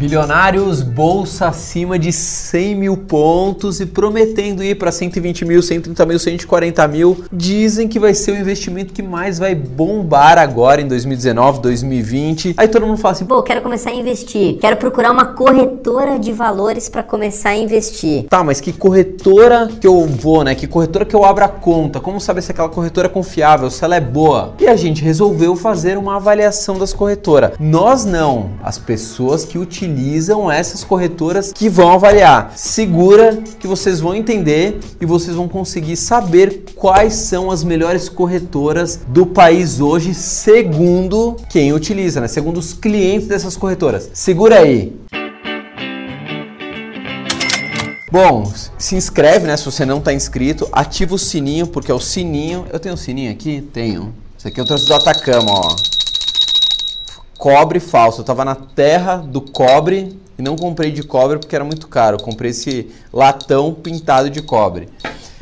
Bilionários, bolsa acima de 100 mil pontos e prometendo ir para 120 mil, 130 mil, 140 mil. Dizem que vai ser o investimento que mais vai bombar agora em 2019, 2020. Aí todo mundo fala assim: pô, quero começar a investir, quero procurar uma corretora de valores para começar a investir. Tá, mas que corretora que eu vou, né? Que corretora que eu abro a conta? Como saber se aquela corretora é confiável, se ela é boa? E a gente resolveu fazer uma avaliação das corretoras. Nós não, as pessoas que utilizam utilizam essas corretoras que vão avaliar. Segura que vocês vão entender e vocês vão conseguir saber quais são as melhores corretoras do país hoje, segundo quem utiliza, né? Segundo os clientes dessas corretoras. Segura aí. Bom, se inscreve, né? Se você não está inscrito, ativa o sininho, porque é o sininho. Eu tenho um sininho aqui? Tenho. Esse aqui eu trouxe do Atacama, ó cobre falso. Eu tava na terra do cobre e não comprei de cobre porque era muito caro. Eu comprei esse latão pintado de cobre.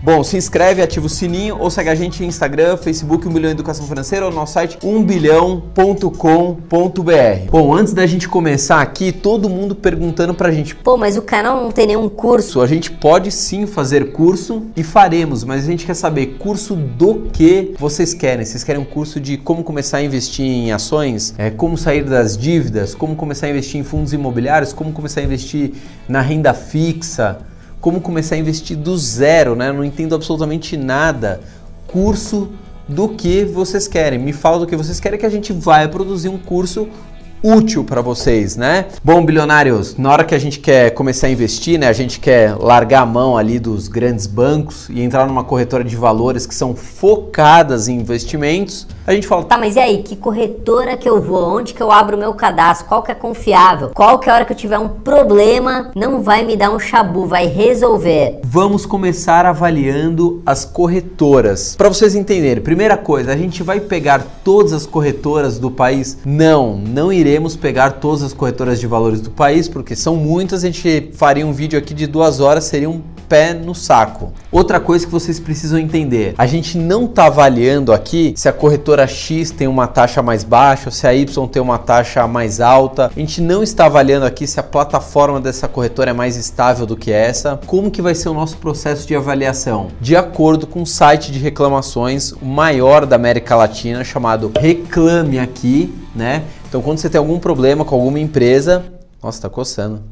Bom, se inscreve, ativa o sininho ou segue a gente no Instagram, Facebook 1 bilhão Educação Financeira ou no nosso site 1bilhão.com.br. Bom, antes da gente começar aqui, todo mundo perguntando pra gente: "Pô, mas o canal não tem nenhum curso?". A gente pode sim fazer curso e faremos, mas a gente quer saber curso do que vocês querem. Vocês querem um curso de como começar a investir em ações, é, como sair das dívidas, como começar a investir em fundos imobiliários, como começar a investir na renda fixa, como começar a investir do zero, né? Não entendo absolutamente nada. Curso do que vocês querem. Me fala do que vocês querem que a gente vai produzir um curso útil para vocês, né? Bom, bilionários, na hora que a gente quer começar a investir, né, a gente quer largar a mão ali dos grandes bancos e entrar numa corretora de valores que são focadas em investimentos, a gente fala, tá, mas e aí, que corretora que eu vou? Onde que eu abro meu cadastro? Qual que é confiável? Qual que é a hora que eu tiver um problema não vai me dar um chabu, vai resolver? Vamos começar avaliando as corretoras. Para vocês entenderem, primeira coisa, a gente vai pegar todas as corretoras do país? Não, não iremos pegar todas as corretoras de valores do país, porque são muitas, a gente faria um vídeo aqui de duas horas, seria um pé no saco. Outra coisa que vocês precisam entender, a gente não está avaliando aqui se a corretora X tem uma taxa mais baixa se a Y tem uma taxa mais alta. A gente não está avaliando aqui se a plataforma dessa corretora é mais estável do que essa. Como que vai ser o nosso processo de avaliação? De acordo com o site de reclamações o maior da América Latina chamado Reclame Aqui, né? Então quando você tem algum problema com alguma empresa, nossa, tá coçando.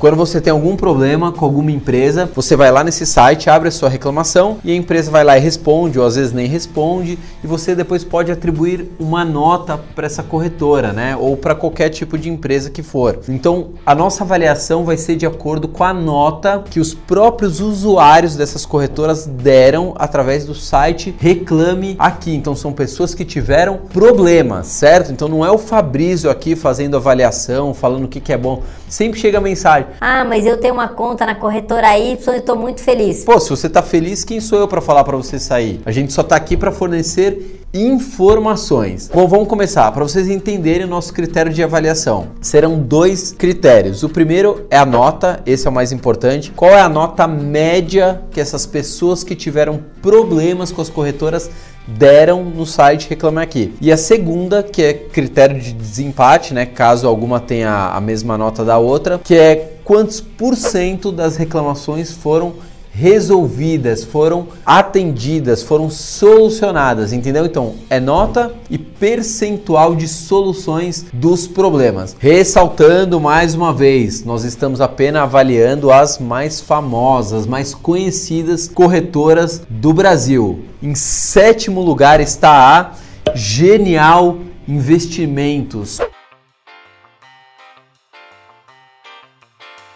Quando você tem algum problema com alguma empresa, você vai lá nesse site, abre a sua reclamação e a empresa vai lá e responde, ou às vezes nem responde, e você depois pode atribuir uma nota para essa corretora, né? Ou para qualquer tipo de empresa que for. Então, a nossa avaliação vai ser de acordo com a nota que os próprios usuários dessas corretoras deram através do site Reclame Aqui. Então, são pessoas que tiveram problemas, certo? Então, não é o Fabrício aqui fazendo avaliação, falando o que, que é bom. Sempre chega a mensagem ah, mas eu tenho uma conta na corretora Y e estou muito feliz. Pô, se você está feliz, quem sou eu para falar para você sair? A gente só está aqui para fornecer informações. Bom, vamos começar. Para vocês entenderem o nosso critério de avaliação, serão dois critérios. O primeiro é a nota, esse é o mais importante. Qual é a nota média que essas pessoas que tiveram problemas com as corretoras deram no site Reclame Aqui. E a segunda, que é critério de desempate, né, caso alguma tenha a mesma nota da outra, que é quantos por cento das reclamações foram resolvidas, foram atendidas, foram solucionadas, entendeu? Então, é nota e percentual de soluções dos problemas. Ressaltando mais uma vez, nós estamos apenas avaliando as mais famosas, mais conhecidas corretoras do Brasil. Em sétimo lugar está a Genial Investimentos.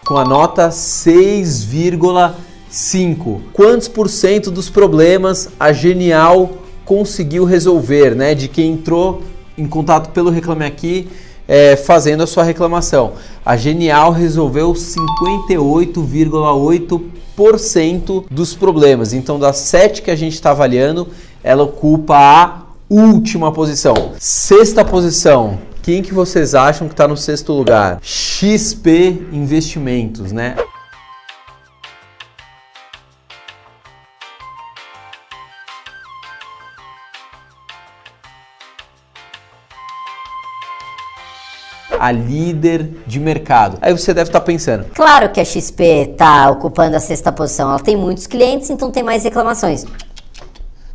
Com a nota 6,5 5. Quantos por cento dos problemas a Genial conseguiu resolver, né? De quem entrou em contato pelo Reclame Aqui é, fazendo a sua reclamação. A Genial resolveu 58,8% dos problemas. Então, das 7 que a gente está avaliando, ela ocupa a última posição. Sexta posição. Quem que vocês acham que está no sexto lugar? XP Investimentos, né? A líder de mercado. Aí você deve estar pensando: Claro que a XP está ocupando a sexta posição, ela tem muitos clientes, então tem mais reclamações.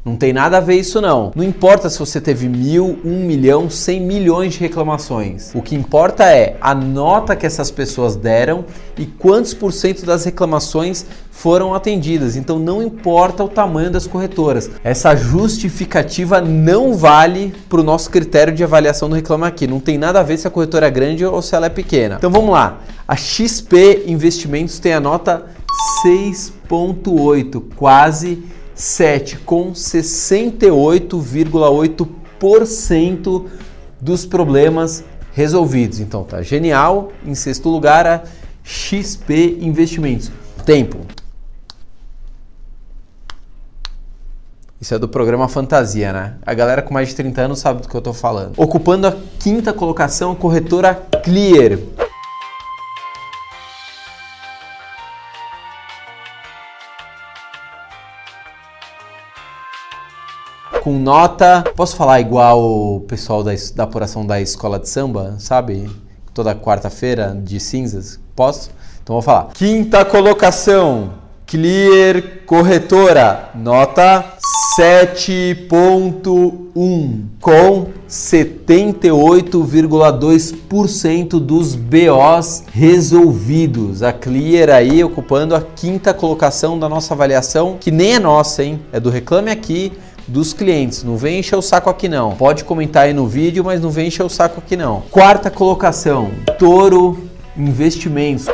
Não tem nada a ver isso não. Não importa se você teve mil, um milhão, cem milhões de reclamações. O que importa é a nota que essas pessoas deram e quantos por cento das reclamações foram atendidas. Então não importa o tamanho das corretoras. Essa justificativa não vale para o nosso critério de avaliação do Reclama Aqui. Não tem nada a ver se a corretora é grande ou se ela é pequena. Então vamos lá. A XP Investimentos tem a nota 6.8, quase 7 com 68,8% dos problemas resolvidos. Então tá genial. Em sexto lugar, a XP Investimentos. Tempo. Isso é do programa Fantasia, né? A galera com mais de 30 anos sabe do que eu tô falando. Ocupando a quinta colocação, a corretora Clear. Com nota. Posso falar igual o pessoal da, da apuração da escola de samba, sabe? Toda quarta-feira de cinzas? Posso? Então vou falar. Quinta colocação. Clear Corretora, nota 7.1 com 78,2% dos BOs resolvidos. A Clear aí ocupando a quinta colocação da nossa avaliação, que nem é nossa, hein? É do Reclame Aqui dos clientes. Não vem encher o saco aqui não. Pode comentar aí no vídeo, mas não vem encher o saco aqui não. Quarta colocação, Toro Investimentos.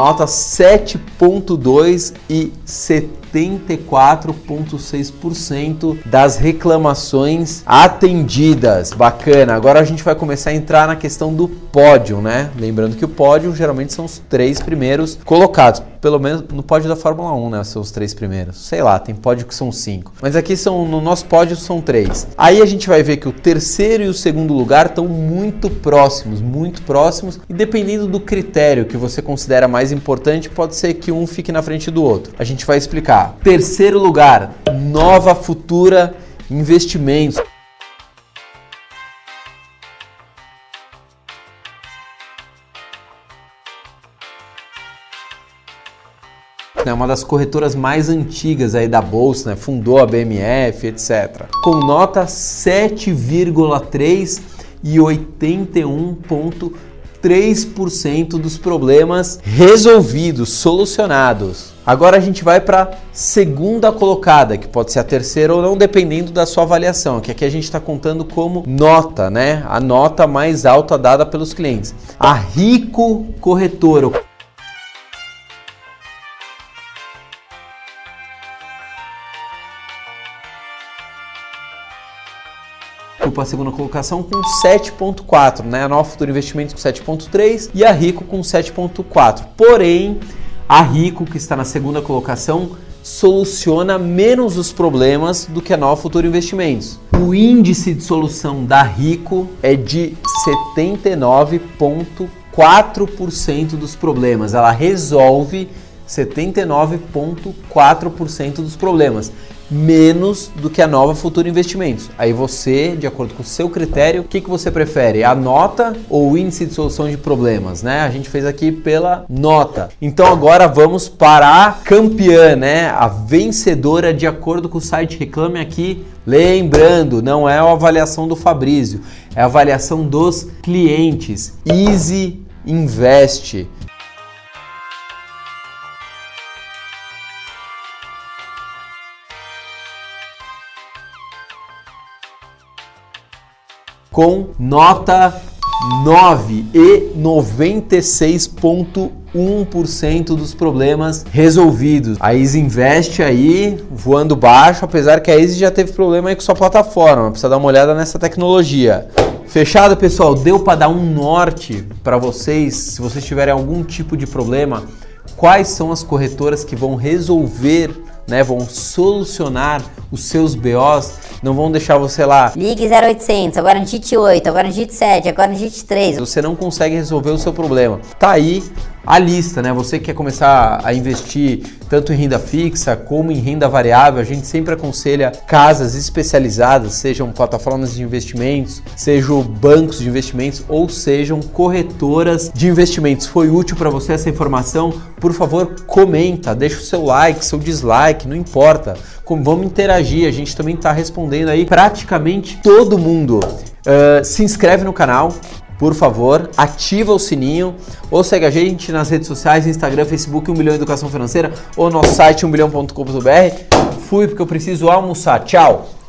Nota 7.2 e 74,6% das reclamações atendidas. Bacana. Agora a gente vai começar a entrar na questão do pódio, né? Lembrando que o pódio geralmente são os três primeiros colocados pelo menos no pódio da Fórmula 1, né? São os três primeiros. Sei lá, tem pódio que são cinco. Mas aqui são no nosso pódio são três. Aí a gente vai ver que o terceiro e o segundo lugar estão muito próximos, muito próximos. E dependendo do critério que você considera mais importante, pode ser que um fique na frente do outro. A gente vai explicar. Terceiro lugar, Nova Futura Investimentos. É uma das corretoras mais antigas aí da bolsa, né? fundou a BMF, etc. Com nota 7,3 e 81,3% dos problemas resolvidos, solucionados. Agora a gente vai para segunda colocada, que pode ser a terceira ou não, dependendo da sua avaliação. Que aqui a gente está contando como nota, né? A nota mais alta dada pelos clientes. A Rico Corretora. Ocupa a segunda colocação com 7,4, né? A Nova Futuro Investimentos com 7,3 e a Rico com 7,4. Porém, a Rico, que está na segunda colocação, soluciona menos os problemas do que a Nova Futuro Investimentos. O índice de solução da Rico é de 79,4% dos problemas. Ela resolve 79,4% dos problemas menos do que a nova Futura Investimentos. Aí você, de acordo com o seu critério, o que, que você prefere? A nota ou o índice de solução de problemas, né? A gente fez aqui pela nota. Então agora vamos para a campeã, né? A vencedora de acordo com o site Reclame Aqui. Lembrando, não é a avaliação do Fabrício, é a avaliação dos clientes. Easy Invest. Com nota 9 e 96,1% dos problemas resolvidos. A Easy investe aí voando baixo, apesar que a Easy já teve problema aí com sua plataforma. Precisa dar uma olhada nessa tecnologia. Fechado, pessoal? Deu para dar um norte para vocês, se vocês tiverem algum tipo de problema, quais são as corretoras que vão resolver né, vão solucionar os seus BOs, não vão deixar você lá. Ligue 0800, agora digite 8, agora digite 7, agora digite 3. Você não consegue resolver o seu problema. Tá aí a lista, né? Você quer começar a investir tanto em renda fixa como em renda variável, a gente sempre aconselha casas especializadas, sejam plataformas de investimentos, sejam bancos de investimentos ou sejam corretoras de investimentos. Foi útil para você essa informação? Por favor, comenta, deixa o seu like, seu dislike, não importa. Como vamos interagir, a gente também está respondendo aí praticamente todo mundo. Uh, se inscreve no canal, por favor, ativa o sininho ou segue a gente nas redes sociais, Instagram, Facebook, 1 milhão Educação Financeira ou nosso site 1bilhão.com.br. Fui porque eu preciso almoçar. Tchau!